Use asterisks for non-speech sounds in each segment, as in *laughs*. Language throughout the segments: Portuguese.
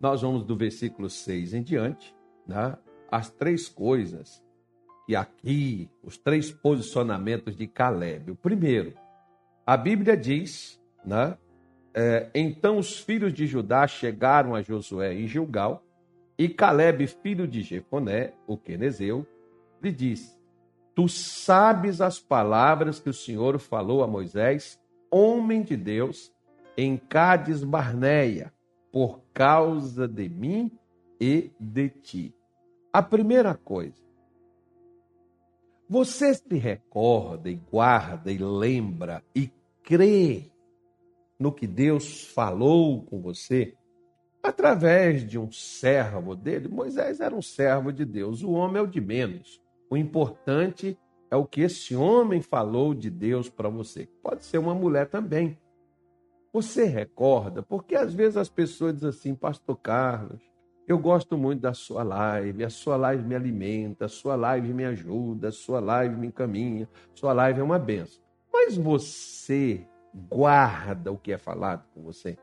nós vamos do versículo 6 em diante, né? as três coisas que aqui, os três posicionamentos de Caleb. O primeiro, a Bíblia diz, né? É, então os filhos de Judá chegaram a Josué em Gilgal, e Caleb, filho de Jefoné, o quenezeu, lhe disse: Tu sabes as palavras que o Senhor falou a Moisés, homem de Deus, em Cádiz Barneia, por causa de mim e de ti. A primeira coisa, você se recorda e guarda e lembra e crê no que Deus falou com você através de um servo dele. Moisés era um servo de Deus, o homem é o de menos. O importante é o que esse homem falou de Deus para você. Pode ser uma mulher também. Você recorda? Porque às vezes as pessoas dizem assim, Pastor Carlos, eu gosto muito da sua live, a sua live me alimenta, a sua live me ajuda, a sua live me encaminha, a sua live é uma benção. Mas você guarda o que é falado com você?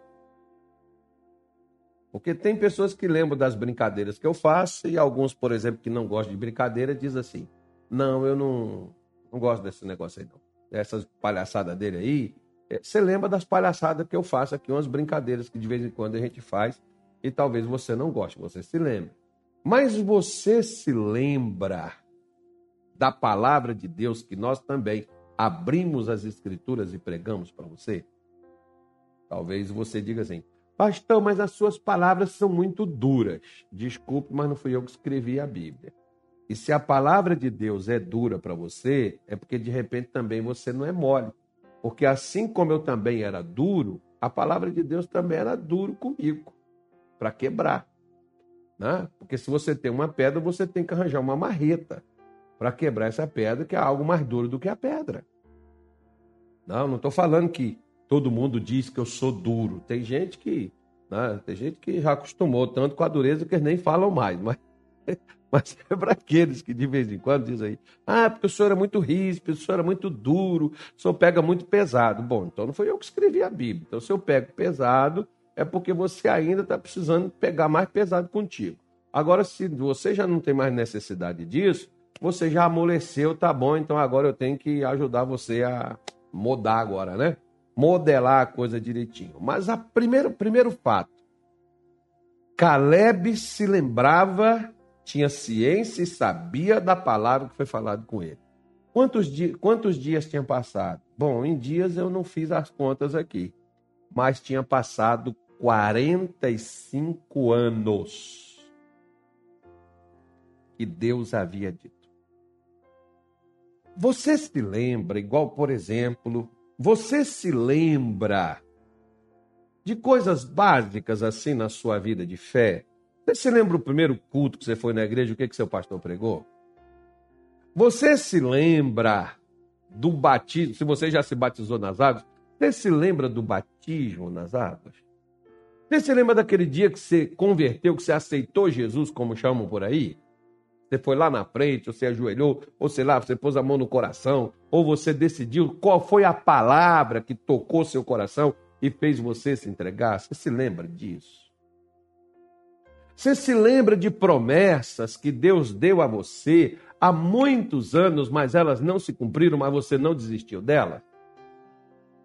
Porque tem pessoas que lembram das brincadeiras que eu faço e alguns, por exemplo, que não gostam de brincadeira, diz assim: "Não, eu não, não gosto desse negócio aí não. Essas palhaçadas dele aí, você lembra das palhaçadas que eu faço aqui, umas brincadeiras que de vez em quando a gente faz e talvez você não goste, você se lembre. Mas você se lembra da palavra de Deus que nós também abrimos as escrituras e pregamos para você? Talvez você diga assim, pastor, mas as suas palavras são muito duras. Desculpe, mas não fui eu que escrevi a Bíblia. E se a palavra de Deus é dura para você, é porque de repente também você não é mole. Porque assim como eu também era duro, a palavra de Deus também era duro comigo para quebrar. Né? Porque se você tem uma pedra, você tem que arranjar uma marreta para quebrar essa pedra, que é algo mais duro do que a pedra. Não, não estou falando que todo mundo diz que eu sou duro. Tem gente que, né? tem gente que já acostumou tanto com a dureza que eles nem falam mais. Mas, *laughs* mas é para aqueles que de vez em quando dizem aí, ah, porque o senhor é muito ríspido, o senhor é muito duro, o senhor pega muito pesado. Bom, então não foi eu que escrevi a Bíblia. Então, se eu pego pesado, é porque você ainda está precisando pegar mais pesado contigo. Agora, se você já não tem mais necessidade disso, você já amoleceu, tá bom, então agora eu tenho que ajudar você a mudar agora, né? Modelar a coisa direitinho. Mas o primeiro, primeiro fato, Caleb se lembrava, tinha ciência e sabia da palavra que foi falado com ele. Quantos, di quantos dias tinham passado? Bom, em dias eu não fiz as contas aqui, mas tinha passado 45 anos que Deus havia dito. Você se lembra, igual por exemplo, você se lembra de coisas básicas assim na sua vida de fé? Você se lembra o primeiro culto que você foi na igreja, o que, que seu pastor pregou? Você se lembra do batismo, se você já se batizou nas águas, você se lembra do batismo nas águas? Você se lembra daquele dia que você converteu, que você aceitou Jesus, como chamam por aí? Você foi lá na frente, você ajoelhou, ou sei lá, você pôs a mão no coração, ou você decidiu qual foi a palavra que tocou seu coração e fez você se entregar. Você se lembra disso? Você se lembra de promessas que Deus deu a você há muitos anos, mas elas não se cumpriram, mas você não desistiu delas?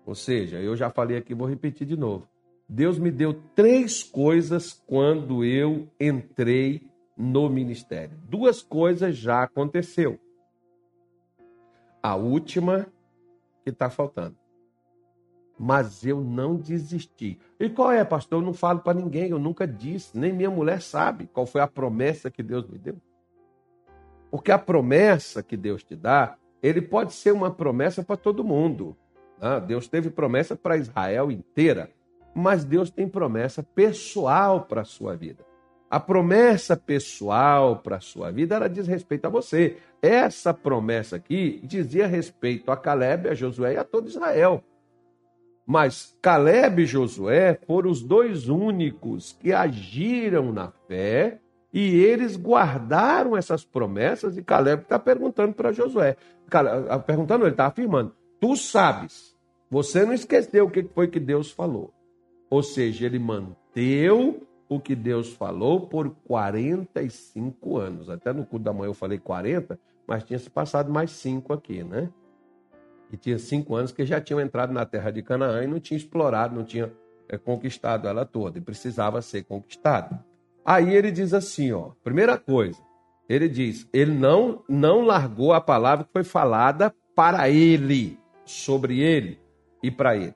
Ou seja, eu já falei aqui, vou repetir de novo. Deus me deu três coisas quando eu entrei no ministério. Duas coisas já aconteceu. A última que está faltando. Mas eu não desisti. E qual é, pastor? Eu não falo para ninguém, eu nunca disse, nem minha mulher sabe qual foi a promessa que Deus me deu. Porque a promessa que Deus te dá, ele pode ser uma promessa para todo mundo. Né? Deus teve promessa para Israel inteira mas Deus tem promessa pessoal para a sua vida. A promessa pessoal para a sua vida, ela diz respeito a você. Essa promessa aqui dizia respeito a Caleb, a Josué e a todo Israel. Mas Caleb e Josué foram os dois únicos que agiram na fé e eles guardaram essas promessas. E Caleb está perguntando para Josué, perguntando, ele está afirmando: Tu sabes, você não esqueceu o que foi que Deus falou. Ou seja, ele manteve o que Deus falou por 45 anos. Até no culto da manhã eu falei 40, mas tinha se passado mais cinco aqui, né? E tinha cinco anos que já tinham entrado na terra de Canaã e não tinha explorado, não tinha é, conquistado ela toda, e precisava ser conquistado. Aí ele diz assim, ó, primeira coisa, ele diz, ele não, não largou a palavra que foi falada para ele, sobre ele e para ele.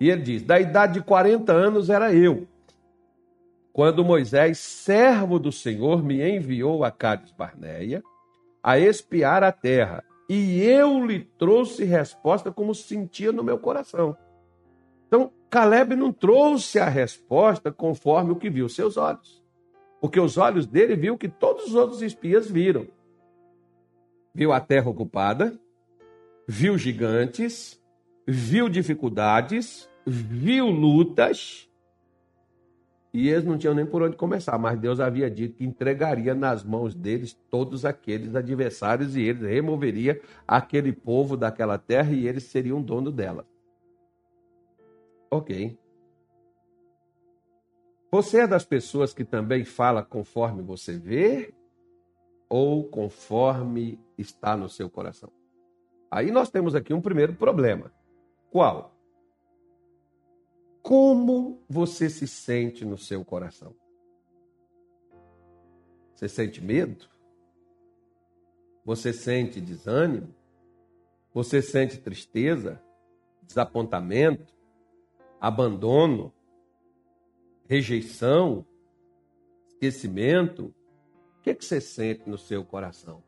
E ele diz, da idade de 40 anos era eu, quando Moisés, servo do Senhor, me enviou a Cádiz Barneia a espiar a terra, e eu lhe trouxe resposta como sentia no meu coração. Então, Caleb não trouxe a resposta conforme o que viu seus olhos. Porque os olhos dele viu que todos os outros espias viram. Viu a terra ocupada, viu gigantes, viu dificuldades, viu lutas, e eles não tinham nem por onde começar, mas Deus havia dito que entregaria nas mãos deles todos aqueles adversários e eles removeria aquele povo daquela terra e eles seriam dono dela. Ok. Você é das pessoas que também fala conforme você vê ou conforme está no seu coração? Aí nós temos aqui um primeiro problema. Qual? Como você se sente no seu coração? Você sente medo? Você sente desânimo? Você sente tristeza, desapontamento, abandono, rejeição, esquecimento? O que, é que você sente no seu coração?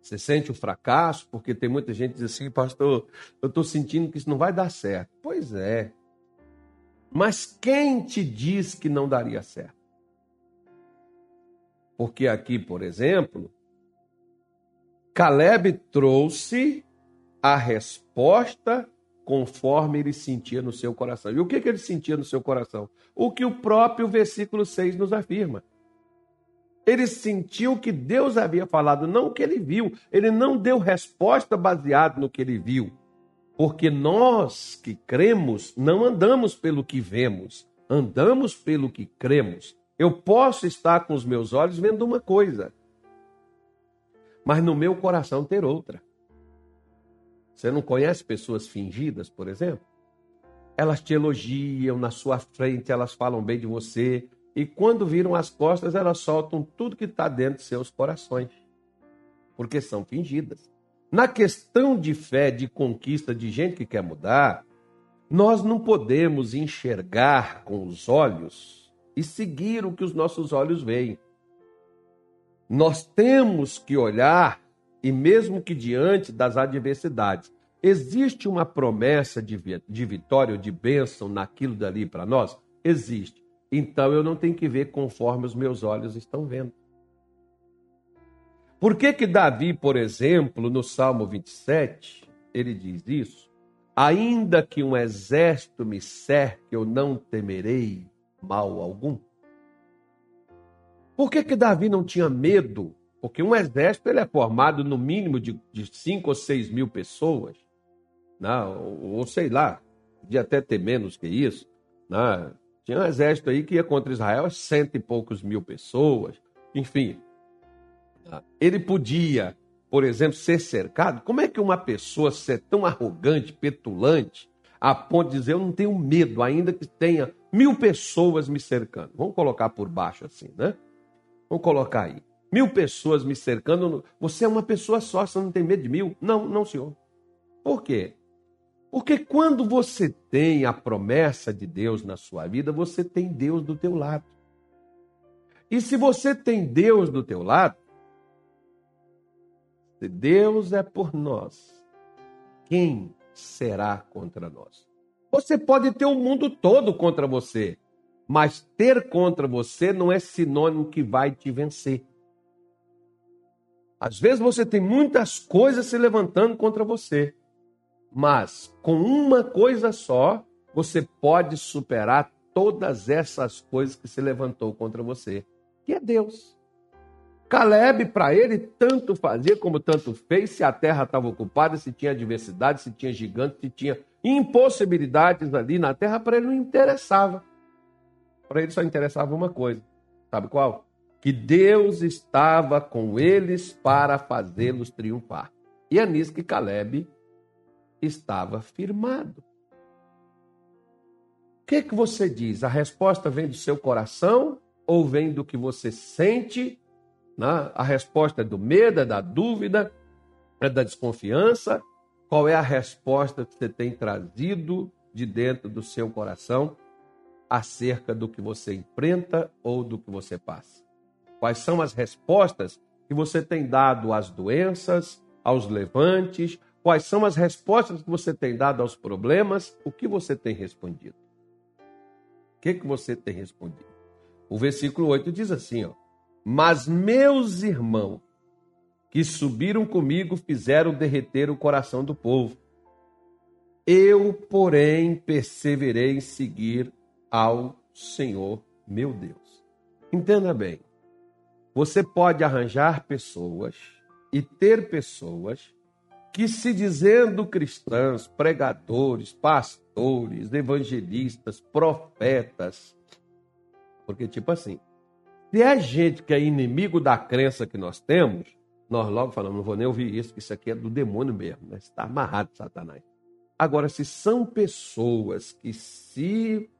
Você sente o fracasso? Porque tem muita gente que diz assim, pastor, eu estou sentindo que isso não vai dar certo. Pois é. Mas quem te diz que não daria certo? Porque aqui, por exemplo, Caleb trouxe a resposta conforme ele sentia no seu coração. E o que, que ele sentia no seu coração? O que o próprio versículo 6 nos afirma. Ele sentiu que Deus havia falado, não o que ele viu. Ele não deu resposta baseada no que ele viu. Porque nós que cremos não andamos pelo que vemos, andamos pelo que cremos. Eu posso estar com os meus olhos vendo uma coisa, mas no meu coração ter outra. Você não conhece pessoas fingidas, por exemplo? Elas te elogiam na sua frente, elas falam bem de você, e quando viram as costas, elas soltam tudo que está dentro de seus corações, porque são fingidas. Na questão de fé, de conquista de gente que quer mudar, nós não podemos enxergar com os olhos e seguir o que os nossos olhos veem. Nós temos que olhar, e mesmo que diante das adversidades, existe uma promessa de, de vitória ou de bênção naquilo dali para nós? Existe. Então eu não tenho que ver conforme os meus olhos estão vendo. Por que que Davi, por exemplo, no Salmo 27, ele diz isso? Ainda que um exército me cerque, eu não temerei mal algum. Por que que Davi não tinha medo? Porque um exército ele é formado no mínimo de, de cinco ou seis mil pessoas, né? ou, ou sei lá, podia até ter menos que isso. Né? Tinha um exército aí que ia contra Israel, cento e poucos mil pessoas. Enfim, ele podia, por exemplo, ser cercado. Como é que uma pessoa ser tão arrogante, petulante, a ponto de dizer eu não tenho medo, ainda que tenha mil pessoas me cercando? Vamos colocar por baixo assim, né? Vamos colocar aí. Mil pessoas me cercando. Você é uma pessoa só, você não tem medo de mil? Não, não, senhor. Por quê? Porque quando você tem a promessa de Deus na sua vida, você tem Deus do teu lado. E se você tem Deus do teu lado, se Deus é por nós, quem será contra nós? Você pode ter o mundo todo contra você, mas ter contra você não é sinônimo que vai te vencer. Às vezes você tem muitas coisas se levantando contra você, mas com uma coisa só, você pode superar todas essas coisas que se levantou contra você, que é Deus. Caleb, para ele, tanto fazia como tanto fez, se a terra estava ocupada, se tinha adversidade, se tinha gigantes, se tinha impossibilidades ali na terra, para ele não interessava. Para ele só interessava uma coisa. Sabe qual? Que Deus estava com eles para fazê-los triunfar. E é nisso que Caleb estava firmado. O que, que você diz? A resposta vem do seu coração ou vem do que você sente? Né? A resposta é do medo, é da dúvida, é da desconfiança? Qual é a resposta que você tem trazido de dentro do seu coração acerca do que você enfrenta ou do que você passa? Quais são as respostas que você tem dado às doenças, aos levantes? Quais são as respostas que você tem dado aos problemas? O que você tem respondido? O que, que você tem respondido? O versículo 8 diz assim: ó, Mas meus irmãos que subiram comigo fizeram derreter o coração do povo. Eu, porém, perseverei em seguir ao Senhor meu Deus. Entenda bem, você pode arranjar pessoas e ter pessoas que, se dizendo cristãs, pregadores, pastores, evangelistas, profetas, porque, tipo assim, se é gente que é inimigo da crença que nós temos, nós logo falamos, não vou nem ouvir isso, que isso aqui é do demônio mesmo, né? está amarrado, Satanás. Agora, se são pessoas que se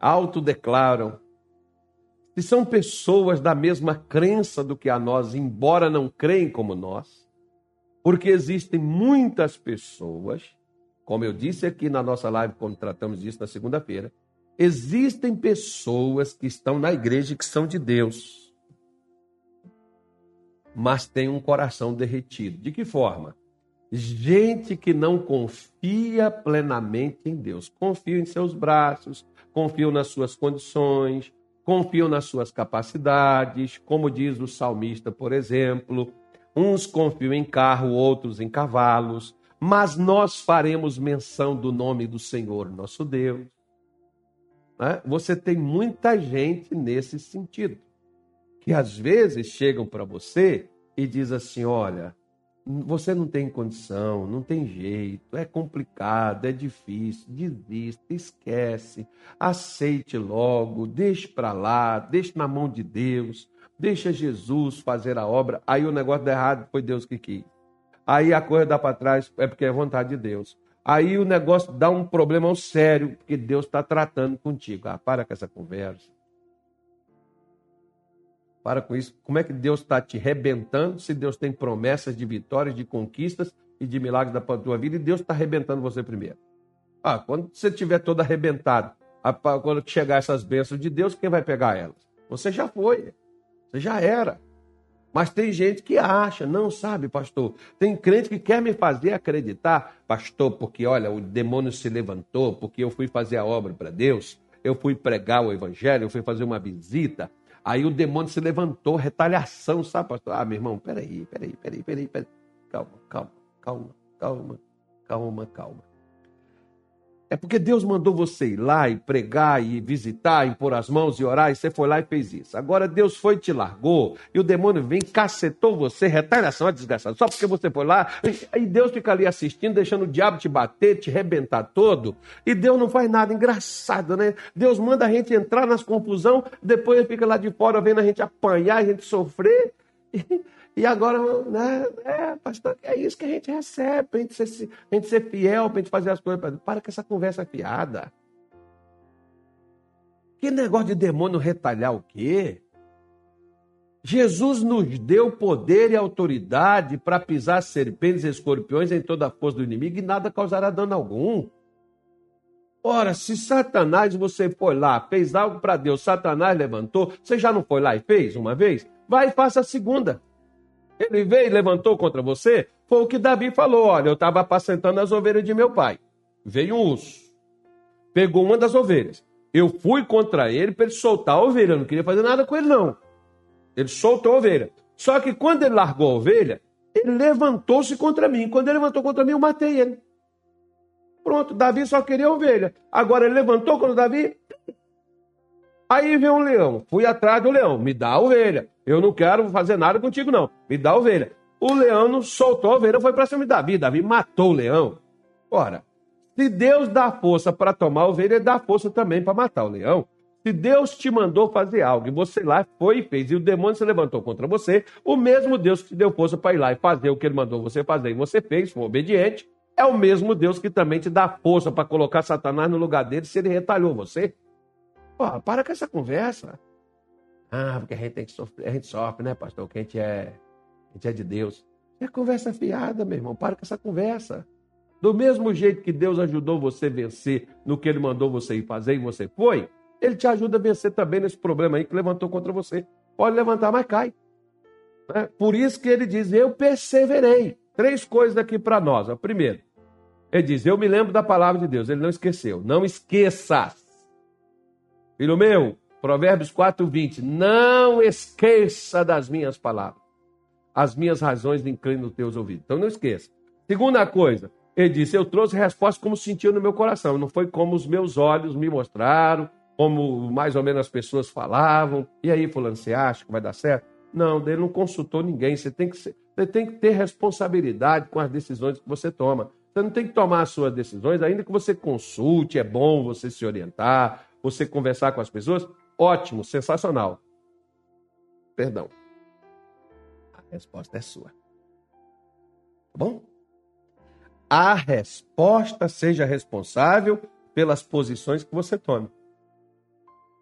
autodeclaram se são pessoas da mesma crença do que a nós, embora não creem como nós, porque existem muitas pessoas, como eu disse aqui na nossa live, quando tratamos disso na segunda-feira, existem pessoas que estão na igreja que são de Deus, mas têm um coração derretido. De que forma? Gente que não confia plenamente em Deus, confia em seus braços, confia nas suas condições, confiam nas suas capacidades, como diz o salmista, por exemplo. Uns confiam em carro, outros em cavalos, mas nós faremos menção do nome do Senhor, nosso Deus. Né? Você tem muita gente nesse sentido, que às vezes chegam para você e diz assim: olha, você não tem condição, não tem jeito, é complicado, é difícil, desista, esquece, aceite logo, deixe para lá, deixe na mão de Deus, deixa Jesus fazer a obra. Aí o negócio dá errado, foi Deus que quis. Aí a coisa dá para trás, é porque é vontade de Deus. Aí o negócio dá um problema sério, porque Deus está tratando contigo. Ah, para com essa conversa. Para com isso. Como é que Deus está te rebentando se Deus tem promessas de vitórias, de conquistas e de milagres da tua vida e Deus está arrebentando você primeiro? Ah, quando você estiver todo arrebentado, quando chegar essas bênçãos de Deus, quem vai pegar elas? Você já foi, você já era. Mas tem gente que acha, não sabe, pastor. Tem crente que quer me fazer acreditar, pastor, porque olha, o demônio se levantou, porque eu fui fazer a obra para Deus, eu fui pregar o evangelho, eu fui fazer uma visita, Aí o demônio se levantou, retaliação, sabe, pastor? Ah, meu irmão, peraí, peraí, peraí, peraí, peraí. Calma, calma, calma, calma, calma, calma. É porque Deus mandou você ir lá e pregar e visitar, impor as mãos e orar, e você foi lá e fez isso. Agora Deus foi e te largou, e o demônio vem, cacetou você, retaliação é desgraçado, só porque você foi lá, e Deus fica ali assistindo, deixando o diabo te bater, te rebentar todo, e Deus não faz nada. Engraçado, né? Deus manda a gente entrar nas confusão, depois ele fica lá de fora vendo a gente apanhar, a gente sofrer. E agora, né, é, pastor, é isso que a gente recebe, para a gente ser, a gente ser fiel, para a gente fazer as coisas. Para com essa conversa fiada. Que negócio de demônio retalhar o quê? Jesus nos deu poder e autoridade para pisar serpentes e escorpiões em toda a força do inimigo e nada causará dano algum. Ora, se Satanás, você foi lá, fez algo para Deus, Satanás levantou, você já não foi lá e fez uma vez? Vai e faça a segunda. Ele veio e levantou contra você? Foi o que Davi falou: olha, eu estava apacentando as ovelhas de meu pai. Veio um urso, pegou uma das ovelhas. Eu fui contra ele para ele soltar a ovelha. Eu não queria fazer nada com ele, não. Ele soltou a ovelha. Só que quando ele largou a ovelha, ele levantou-se contra mim. Quando ele levantou contra mim, eu matei ele. Pronto, Davi só queria ovelha. Agora ele levantou quando Davi. Aí veio um leão. Fui atrás do leão. Me dá a ovelha. Eu não quero fazer nada contigo, não. Me dá a ovelha. O leão soltou a ovelha, foi para cima de Davi. Davi matou o leão. Ora, Se Deus dá força para tomar a ovelha, ele dá força também para matar o leão. Se Deus te mandou fazer algo e você lá foi e fez, e o demônio se levantou contra você, o mesmo Deus que te deu força para ir lá e fazer o que ele mandou você fazer e você fez, foi obediente, é o mesmo Deus que também te dá força para colocar Satanás no lugar dele se ele retalhou você. Pô, para com essa conversa. Ah, porque a gente tem que sofrer, a gente sofre, né, pastor? Que a gente é, a gente é de Deus. É conversa fiada, meu irmão. Para com essa conversa. Do mesmo jeito que Deus ajudou você a vencer no que Ele mandou você ir fazer e você foi, Ele te ajuda a vencer também nesse problema aí que levantou contra você. Pode levantar, mas cai. É, por isso que Ele diz: Eu perseverei. Três coisas aqui para nós. Primeiro, Ele diz: Eu me lembro da palavra de Deus. Ele não esqueceu. Não esqueças. Filho meu, Provérbios 4, 20. Não esqueça das minhas palavras. As minhas razões inclinam os teus ouvidos. Então não esqueça. Segunda coisa, ele disse: Eu trouxe resposta como sentiu no meu coração. Não foi como os meus olhos me mostraram, como mais ou menos as pessoas falavam. E aí, Fulano, você acha que vai dar certo? Não, ele não consultou ninguém. Você tem que, ser, você tem que ter responsabilidade com as decisões que você toma. Você não tem que tomar as suas decisões, ainda que você consulte, é bom você se orientar, você conversar com as pessoas. Ótimo, sensacional. Perdão. A resposta é sua. Tá bom? a resposta seja responsável pelas posições que você tome.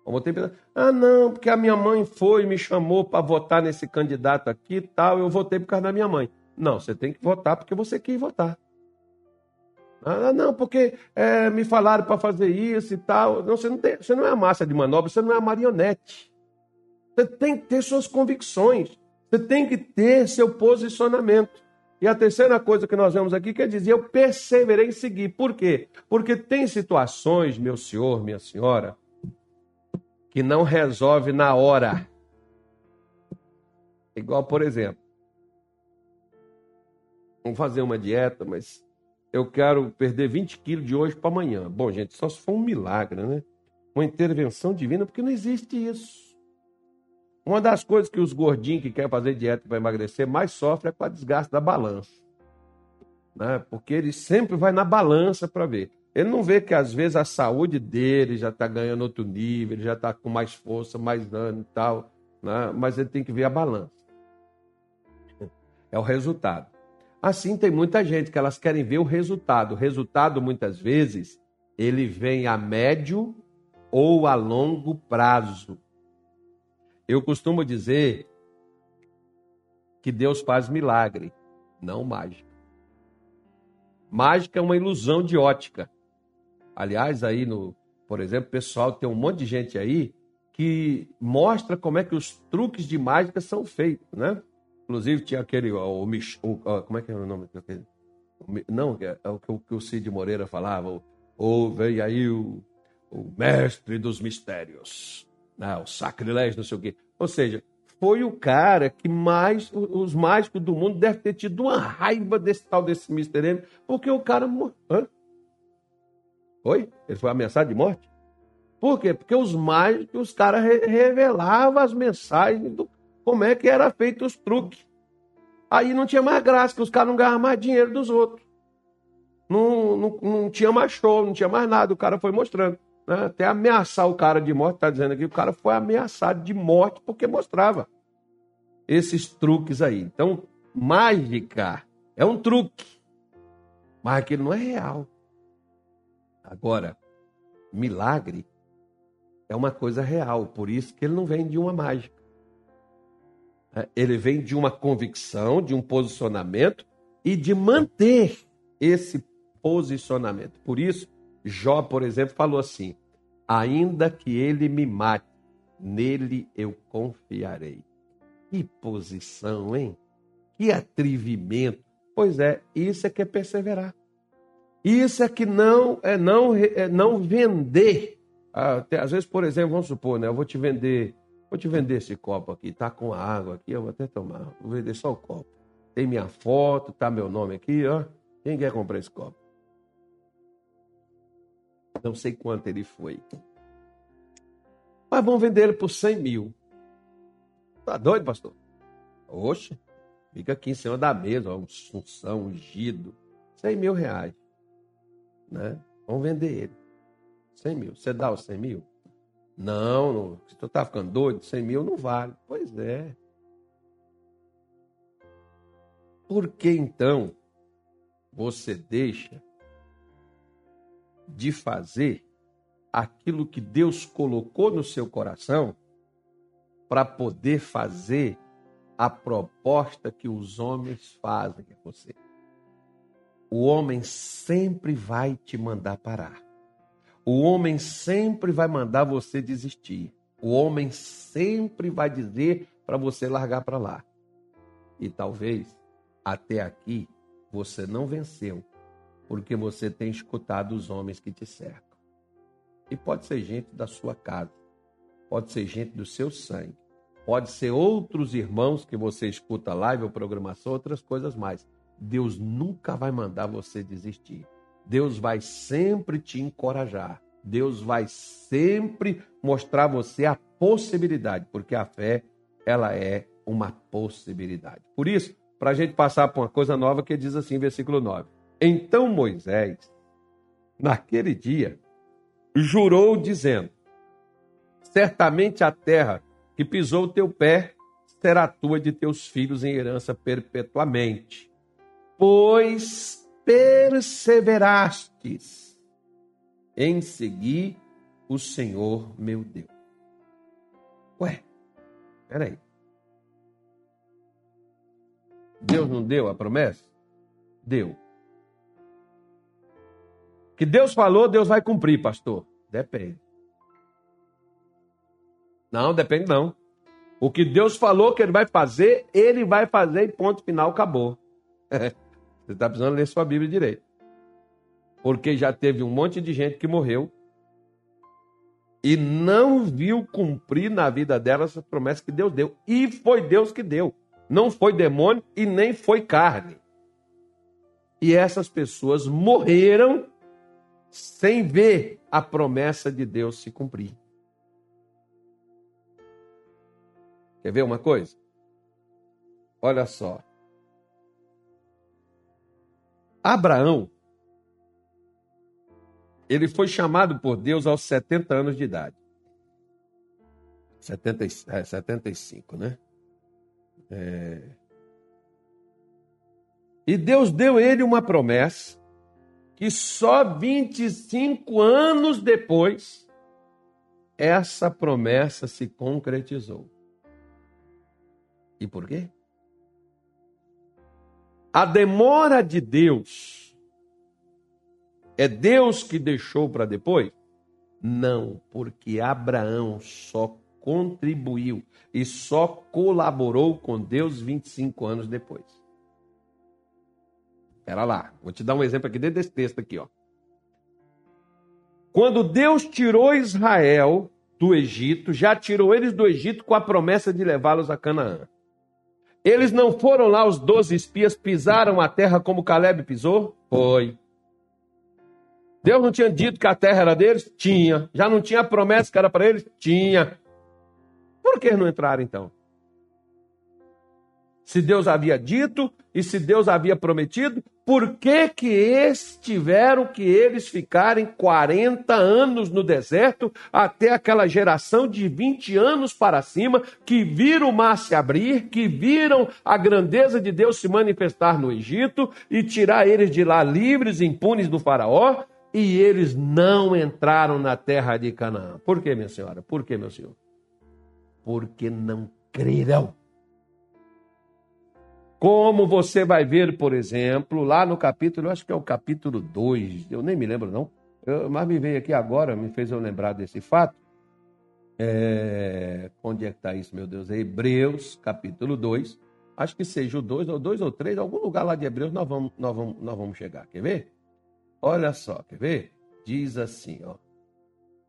Como tem ah, não, porque a minha mãe foi e me chamou para votar nesse candidato aqui tal, eu votei por causa da minha mãe. Não, você tem que votar porque você quis votar. Ah, não, porque é, me falaram para fazer isso e tal. Não, você não, tem, você não é a massa de manobra, você não é a marionete. Você tem que ter suas convicções, você tem que ter seu posicionamento. E a terceira coisa que nós vemos aqui quer dizer, eu perseverei em seguir. Por quê? Porque tem situações, meu senhor, minha senhora, que não resolve na hora. Igual, por exemplo, vamos fazer uma dieta, mas eu quero perder 20 quilos de hoje para amanhã. Bom, gente, só se for um milagre, né? Uma intervenção divina, porque não existe isso. Uma das coisas que os gordinhos que querem fazer dieta para emagrecer mais sofrem é com a desgaste da balança. Né? Porque ele sempre vai na balança para ver. Ele não vê que às vezes a saúde dele já está ganhando outro nível, ele já está com mais força, mais dano e tal. Né? Mas ele tem que ver a balança. É o resultado. Assim tem muita gente que elas querem ver o resultado. O resultado, muitas vezes, ele vem a médio ou a longo prazo. Eu costumo dizer que Deus faz milagre, não mágica. Mágica é uma ilusão de ótica. Aliás, aí no, por exemplo, pessoal, tem um monte de gente aí que mostra como é que os truques de mágica são feitos, né? Inclusive tinha aquele, o, o, o como é que é o nome? Não, é, é o que, o o Cid Moreira falava, ou veio aí o, o mestre dos mistérios ah, o sacrilégio, não sei o quê. Ou seja, foi o cara que mais, os mágicos do mundo devem ter tido uma raiva desse tal desse Mr. M, porque o cara morreu. Oi? Ele foi ameaçado de morte? Por quê? Porque os mágicos, os caras revelavam as mensagens do como é que era feito os truques. Aí não tinha mais graça, que os caras não ganhavam mais dinheiro dos outros. Não, não, não tinha mais show, não tinha mais nada, o cara foi mostrando né, até ameaçar o cara de morte, está dizendo aqui, o cara foi ameaçado de morte porque mostrava esses truques aí. Então, mágica é um truque, mas aquilo não é real. Agora, milagre é uma coisa real, por isso que ele não vem de uma mágica. É, ele vem de uma convicção, de um posicionamento e de manter esse posicionamento. Por isso, Jó, por exemplo, falou assim: ainda que ele me mate, nele eu confiarei. Que posição, hein? Que atrevimento. Pois é, isso é que é perseverar. Isso é que não é não é não vender. Até, às vezes, por exemplo, vamos supor, né? Eu vou te vender, vou te vender esse copo aqui, tá com a água aqui, eu vou até tomar. Vou vender só o copo. Tem minha foto, tá meu nome aqui, ó. Quem quer comprar esse copo? Não sei quanto ele foi. Mas vão vender ele por 100 mil. Tá doido, pastor? Oxe, fica aqui em cima da mesa, ó, um sunção, ungido. 100 mil reais. né? Vamos vender ele. 100 mil. Você dá os 100 mil? Não, não. Se tu tá ficando doido, 100 mil não vale. Pois é. Por que então você deixa de fazer aquilo que Deus colocou no seu coração para poder fazer a proposta que os homens fazem a você? O homem sempre vai te mandar parar. O homem sempre vai mandar você desistir. O homem sempre vai dizer para você largar para lá. E talvez até aqui você não venceu, porque você tem escutado os homens que te cercam. E pode ser gente da sua casa, pode ser gente do seu sangue, pode ser outros irmãos que você escuta live ou programação, outras coisas mais. Deus nunca vai mandar você desistir. Deus vai sempre te encorajar. Deus vai sempre mostrar a você a possibilidade, porque a fé, ela é uma possibilidade. Por isso, para a gente passar por uma coisa nova que diz assim, versículo 9. Então Moisés, naquele dia, jurou, dizendo: Certamente a terra que pisou o teu pé será tua de teus filhos em herança perpetuamente, pois perseverastes em seguir o Senhor meu Deus. Ué, peraí. Deus não deu a promessa? Deu. Que Deus falou, Deus vai cumprir, pastor. Depende. Não, depende não. O que Deus falou que ele vai fazer, ele vai fazer e ponto final, acabou. *laughs* Você está precisando ler sua Bíblia direito. Porque já teve um monte de gente que morreu e não viu cumprir na vida dela essa promessa que Deus deu. E foi Deus que deu. Não foi demônio e nem foi carne. E essas pessoas morreram sem ver a promessa de Deus se cumprir. Quer ver uma coisa? Olha só. Abraão, ele foi chamado por Deus aos 70 anos de idade. 70, é, 75, né? É... E Deus deu ele uma promessa que só 25 anos depois essa promessa se concretizou. E por quê? A demora de Deus é Deus que deixou para depois? Não, porque Abraão só contribuiu e só colaborou com Deus 25 anos depois. Espera lá, vou te dar um exemplo aqui dentro desse texto aqui, ó. Quando Deus tirou Israel do Egito, já tirou eles do Egito com a promessa de levá-los a Canaã. Eles não foram lá, os doze espias pisaram a terra como Caleb pisou? Foi. Deus não tinha dito que a terra era deles? Tinha. Já não tinha promessa que era para eles? Tinha. Por que não entraram então? Se Deus havia dito e se Deus havia prometido, por que que eles tiveram que eles ficarem 40 anos no deserto até aquela geração de 20 anos para cima que viram o mar se abrir, que viram a grandeza de Deus se manifestar no Egito e tirar eles de lá livres, impunes do faraó, e eles não entraram na terra de Canaã. Por que, minha senhora? Por que, meu senhor? porque não creram. Como você vai ver, por exemplo, lá no capítulo, eu acho que é o capítulo 2, eu nem me lembro não, eu, mas me veio aqui agora, me fez eu lembrar desse fato. É, onde é que está isso, meu Deus? É Hebreus, capítulo 2. Acho que seja o 2 ou 2 ou 3, algum lugar lá de Hebreus nós vamos, nós, vamos, nós vamos chegar. Quer ver? Olha só, quer ver? Diz assim, ó.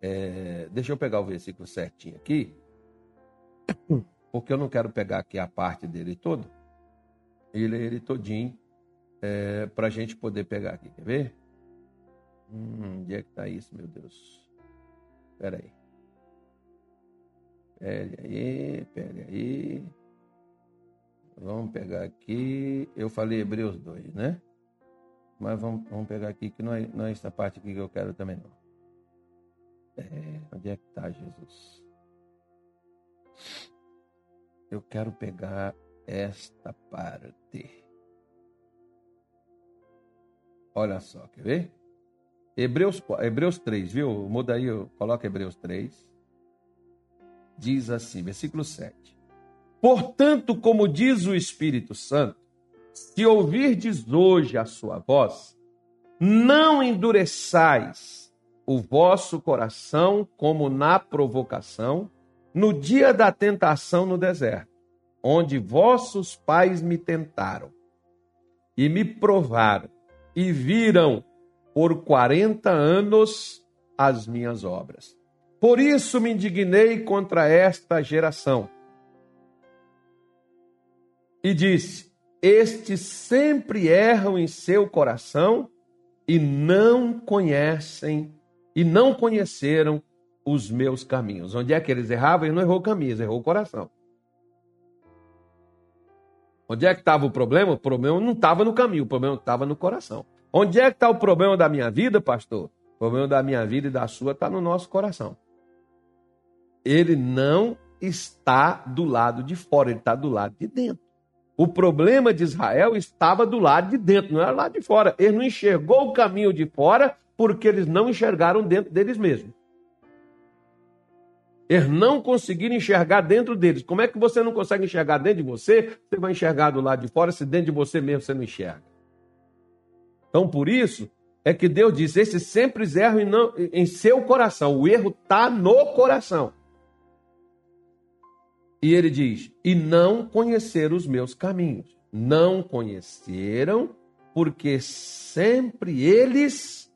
É, deixa eu pegar o versículo certinho aqui porque eu não quero pegar aqui a parte dele todo, ele ele todinho, é, para a gente poder pegar aqui. Quer ver? Hum, onde é que está isso, meu Deus? Espera aí. Pera aí, pera aí. Vamos pegar aqui. Eu falei Hebreus 2, né? mas vamos, vamos pegar aqui, que não é, não é essa parte aqui que eu quero também, não. É, onde é que está Jesus? Eu quero pegar esta parte. Olha só, quer ver? Hebreus, Hebreus 3, viu? Muda aí, coloca Hebreus 3. Diz assim, versículo 7. Portanto, como diz o Espírito Santo, se ouvirdes hoje a sua voz, não endureçais o vosso coração como na provocação, no dia da tentação no deserto, onde vossos pais me tentaram e me provaram e viram por quarenta anos as minhas obras. Por isso me indignei contra esta geração e disse: estes sempre erram em seu coração e não conhecem e não conheceram os meus caminhos. Onde é que eles erravam? Ele não errou o caminho, ele errou o coração. Onde é que estava o problema? O problema não estava no caminho, o problema estava no coração. Onde é que está o problema da minha vida, pastor? O problema da minha vida e da sua está no nosso coração. Ele não está do lado de fora, ele está do lado de dentro. O problema de Israel estava do lado de dentro, não era lá de fora. Ele não enxergou o caminho de fora porque eles não enxergaram dentro deles mesmos. Eles não conseguiram enxergar dentro deles. Como é que você não consegue enxergar dentro de você? Você vai enxergar do lado de fora se dentro de você mesmo você não enxerga. Então, por isso, é que Deus disse: esses sempre erram não, em seu coração. O erro está no coração. E ele diz: e não conhecer os meus caminhos. Não conheceram, porque sempre eles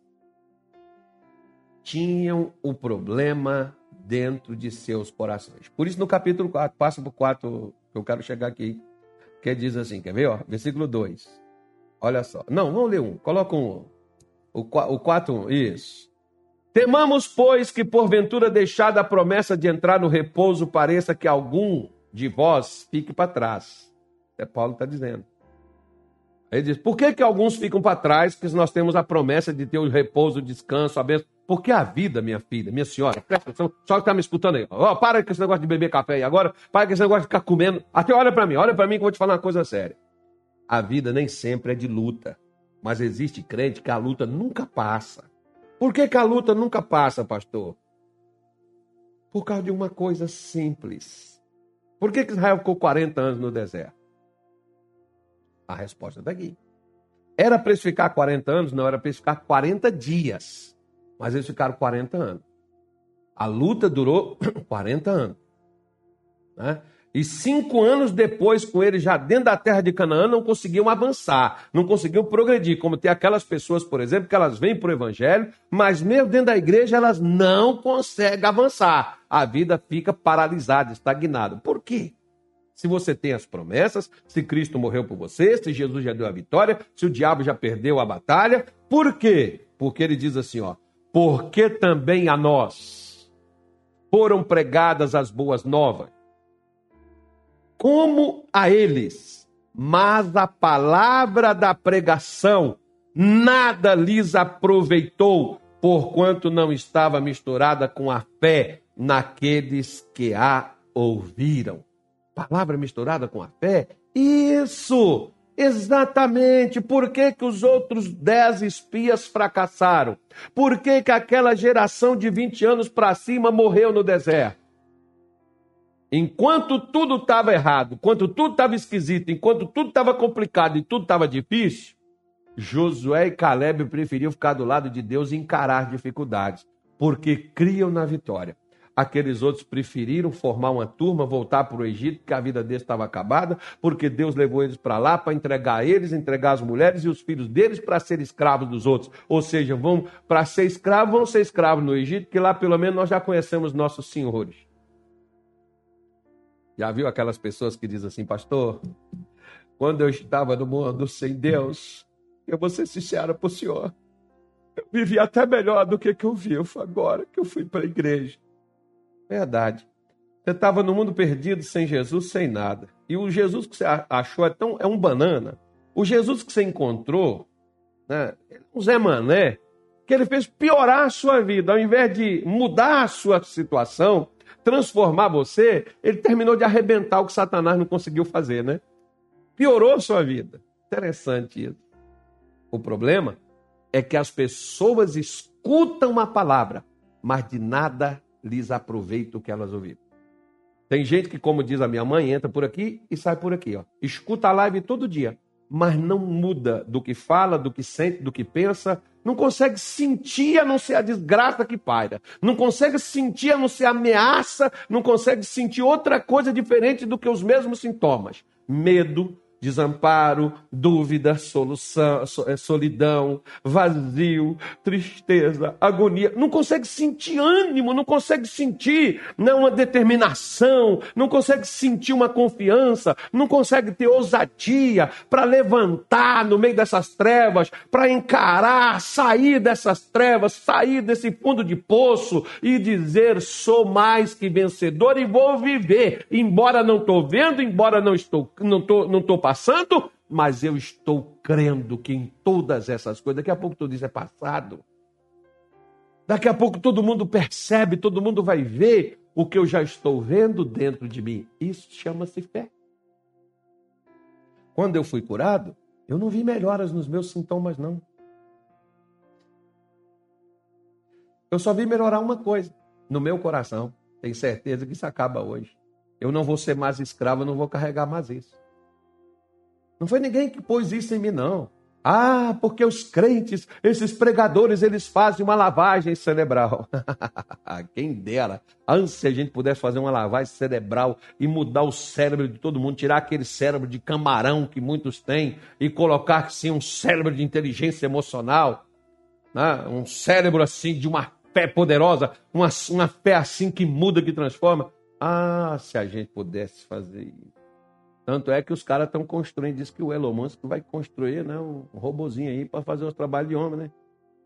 tinham o problema dentro de seus corações. Por isso, no capítulo 4, passa para o 4, que eu quero chegar aqui, que diz assim: quer ver? Ó, versículo 2. Olha só. Não, vamos ler um. Coloca um. O, o 4, isso. Temamos, pois, que porventura deixada a promessa de entrar no repouso, pareça que algum de vós fique para trás. É Paulo está dizendo. Ele diz: por que, que alguns ficam para trás? Porque nós temos a promessa de ter o repouso, o descanso, a bênção. Porque a vida, minha filha, minha senhora, presta atenção, só que está me escutando aí. Ó, para com esse negócio de beber café aí agora, para com esse negócio de ficar comendo. Até olha para mim, olha para mim que eu vou te falar uma coisa séria. A vida nem sempre é de luta, mas existe crente que a luta nunca passa. Por que, que a luta nunca passa, pastor? Por causa de uma coisa simples. Por que, que Israel ficou 40 anos no deserto? A resposta está aqui. Era para ficar 40 anos? Não, era para ficar 40 dias. Mas eles ficaram 40 anos. A luta durou *coughs* 40 anos. Né? E cinco anos depois, com ele já dentro da terra de Canaã, não conseguiam avançar, não conseguiam progredir. Como tem aquelas pessoas, por exemplo, que elas vêm para o evangelho, mas mesmo dentro da igreja elas não conseguem avançar. A vida fica paralisada, estagnada. Por quê? Se você tem as promessas, se Cristo morreu por você, se Jesus já deu a vitória, se o diabo já perdeu a batalha, por quê? Porque ele diz assim, ó, porque também a nós foram pregadas as boas novas como a eles, mas a palavra da pregação nada lhes aproveitou, porquanto não estava misturada com a fé naqueles que a ouviram. Palavra misturada com a fé? Isso! Exatamente. Por que, que os outros dez espias fracassaram? Por que, que aquela geração de 20 anos para cima morreu no deserto? Enquanto tudo estava errado, enquanto tudo estava esquisito, enquanto tudo estava complicado e tudo estava difícil, Josué e Caleb preferiam ficar do lado de Deus e encarar dificuldades, porque criam na vitória. Aqueles outros preferiram formar uma turma, voltar para o Egito, porque a vida deles estava acabada, porque Deus levou eles para lá para entregar eles, entregar as mulheres e os filhos deles para ser escravos dos outros. Ou seja, vão para ser escravos, vão ser escravos no Egito, que lá pelo menos nós já conhecemos nossos senhores. Já viu aquelas pessoas que dizem assim, pastor? Quando eu estava no mundo sem Deus, eu vou ser sincero para o senhor. Eu vivi até melhor do que, que eu vivo agora que eu fui para a igreja. Verdade. Você estava no mundo perdido, sem Jesus, sem nada. E o Jesus que você achou é, tão, é um banana. O Jesus que você encontrou né? um Zé Mané, que ele fez piorar a sua vida. Ao invés de mudar a sua situação, transformar você, ele terminou de arrebentar o que Satanás não conseguiu fazer, né? Piorou a sua vida. Interessante isso. O problema é que as pessoas escutam a palavra, mas de nada lhes aproveita o que elas ouviram. Tem gente que, como diz a minha mãe, entra por aqui e sai por aqui. Ó. Escuta a live todo dia, mas não muda do que fala, do que sente, do que pensa, não consegue sentir a não ser a desgraça que paira, não consegue sentir a não ser a ameaça, não consegue sentir outra coisa diferente do que os mesmos sintomas: medo, desamparo, dúvida, solução, eh, solidão, vazio, tristeza, agonia. Não consegue sentir ânimo, não consegue sentir não, uma determinação, não consegue sentir uma confiança, não consegue ter ousadia para levantar no meio dessas trevas, para encarar, sair dessas trevas, sair desse fundo de poço e dizer: sou mais que vencedor e vou viver, embora não estou vendo, embora não estou, não estou, não estou passando, mas eu estou crendo que em todas essas coisas, daqui a pouco tudo isso é passado. Daqui a pouco todo mundo percebe, todo mundo vai ver o que eu já estou vendo dentro de mim. Isso chama-se fé. Quando eu fui curado, eu não vi melhoras nos meus sintomas, não. Eu só vi melhorar uma coisa no meu coração. Tenho certeza que isso acaba hoje. Eu não vou ser mais escravo, eu não vou carregar mais isso. Não foi ninguém que pôs isso em mim, não. Ah, porque os crentes, esses pregadores, eles fazem uma lavagem cerebral. *laughs* Quem dera, antes se a gente pudesse fazer uma lavagem cerebral e mudar o cérebro de todo mundo, tirar aquele cérebro de camarão que muitos têm e colocar sim um cérebro de inteligência emocional, né? um cérebro assim de uma fé poderosa, uma, uma fé assim que muda, que transforma. Ah, se a gente pudesse fazer isso. Tanto é que os caras estão construindo, diz que o Elon Musk vai construir né, um robozinho aí para fazer os trabalhos de homem, né?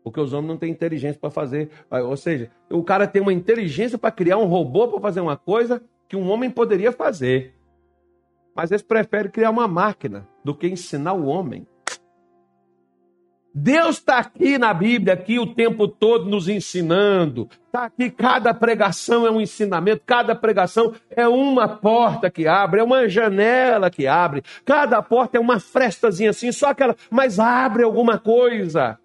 Porque os homens não têm inteligência para fazer. Ou seja, o cara tem uma inteligência para criar um robô para fazer uma coisa que um homem poderia fazer. Mas eles preferem criar uma máquina do que ensinar o homem. Deus está aqui na Bíblia, aqui o tempo todo nos ensinando. Está aqui, cada pregação é um ensinamento, cada pregação é uma porta que abre, é uma janela que abre. Cada porta é uma frestazinha assim, só aquela, mas abre alguma coisa.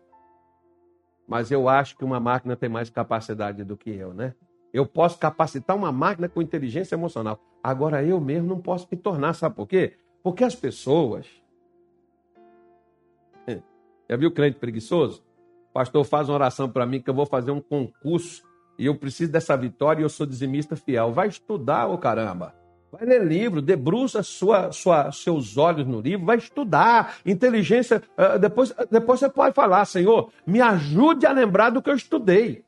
Mas eu acho que uma máquina tem mais capacidade do que eu, né? Eu posso capacitar uma máquina com inteligência emocional. Agora eu mesmo não posso me tornar, sabe por quê? Porque as pessoas já viu crente preguiçoso? Pastor, faz uma oração para mim que eu vou fazer um concurso e eu preciso dessa vitória e eu sou dizimista fiel. Vai estudar, ô caramba. Vai ler livro, debruça sua, sua, seus olhos no livro, vai estudar. Inteligência, uh, depois, depois você pode falar, Senhor, me ajude a lembrar do que eu estudei.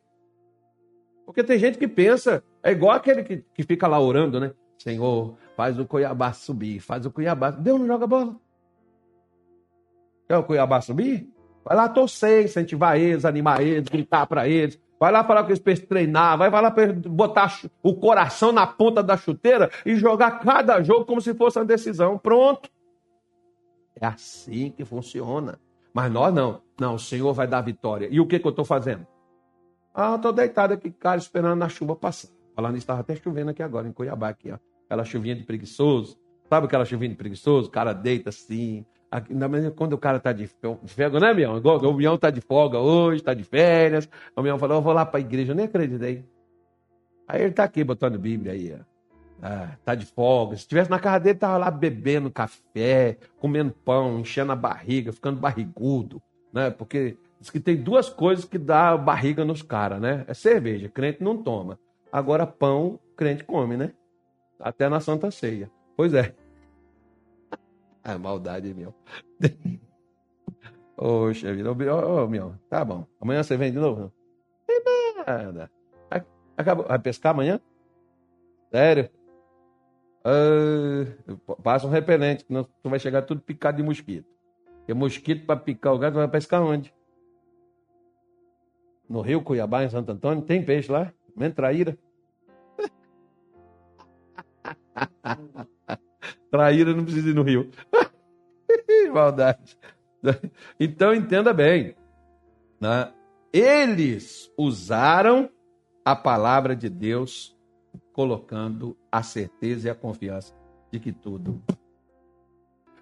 Porque tem gente que pensa, é igual aquele que, que fica lá orando, né? Senhor, faz o Cuiabá subir, faz o Cuiabá. Deus não joga bola. Quer o Cuiabá subir? Vai lá torcer, incentivar eles, animar eles, gritar para eles. Vai lá falar com eles para eles treinar. Vai lá para botar o coração na ponta da chuteira e jogar cada jogo como se fosse uma decisão. Pronto. É assim que funciona. Mas nós não. Não, o Senhor vai dar vitória. E o que, que eu estou fazendo? Ah, estou deitado aqui, cara, esperando a chuva passar. Falando estava até chovendo aqui agora, em Cuiabá, aqui, ó. Aquela chuvinha de preguiçoso. Sabe aquela chuvinha de preguiçoso? O cara deita assim, Ainda mais quando o cara tá de folga, né, Mião? O Mião tá de folga hoje, tá de férias. O Mião falou, eu vou lá para a igreja, eu nem acreditei. Aí ele tá aqui botando Bíblia aí, ó. Ah, tá de folga. Se estivesse na casa dele, tava lá bebendo café, comendo pão, enchendo a barriga, ficando barrigudo, né? Porque diz que tem duas coisas que dá barriga nos caras, né? É cerveja, crente não toma. Agora pão, crente come, né? Até na Santa Ceia. Pois é. *laughs* Ah, maldade, meu. *laughs* Poxa vida. Ô, oh, tá bom. Amanhã você vem de novo? Não tem nada. Acabou. Vai pescar amanhã? Sério? Uh, passa um repelente, senão tu vai chegar tudo picado de mosquito. Porque mosquito para picar o gato vai pescar onde? No Rio Cuiabá, em Santo Antônio, tem peixe lá? Menos traíra. *laughs* Traíra não precisa ir no rio. *laughs* Maldade. Então entenda bem, né? eles usaram a palavra de Deus, colocando a certeza e a confiança de que tudo.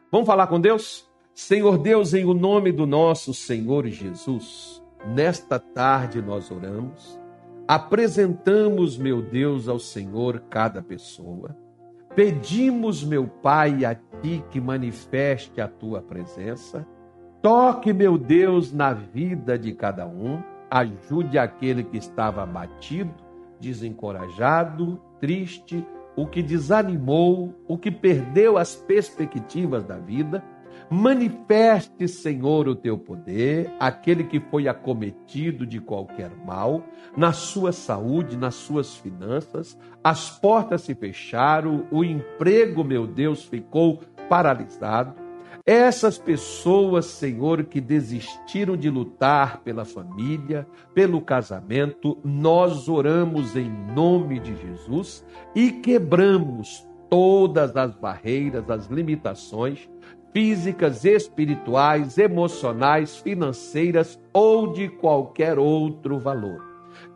Vamos falar com Deus? Senhor Deus, em o nome do nosso Senhor Jesus, nesta tarde nós oramos, apresentamos, meu Deus, ao Senhor cada pessoa. Pedimos, meu Pai, a Ti que manifeste a Tua presença Toque, meu Deus, na vida de cada um. Ajude aquele que estava abatido, desencorajado, triste, o que desanimou, o que perdeu as perspectivas da vida. Manifeste, Senhor, o teu poder, aquele que foi acometido de qualquer mal, na sua saúde, nas suas finanças, as portas se fecharam, o emprego, meu Deus, ficou paralisado. Essas pessoas, Senhor, que desistiram de lutar pela família, pelo casamento, nós oramos em nome de Jesus e quebramos todas as barreiras, as limitações físicas, espirituais, emocionais, financeiras ou de qualquer outro valor.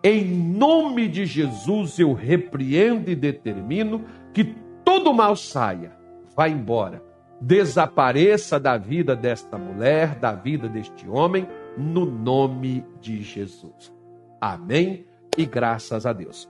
Em nome de Jesus eu repreendo e determino que todo mal saia, vá embora desapareça da vida desta mulher, da vida deste homem, no nome de Jesus. Amém e graças a Deus.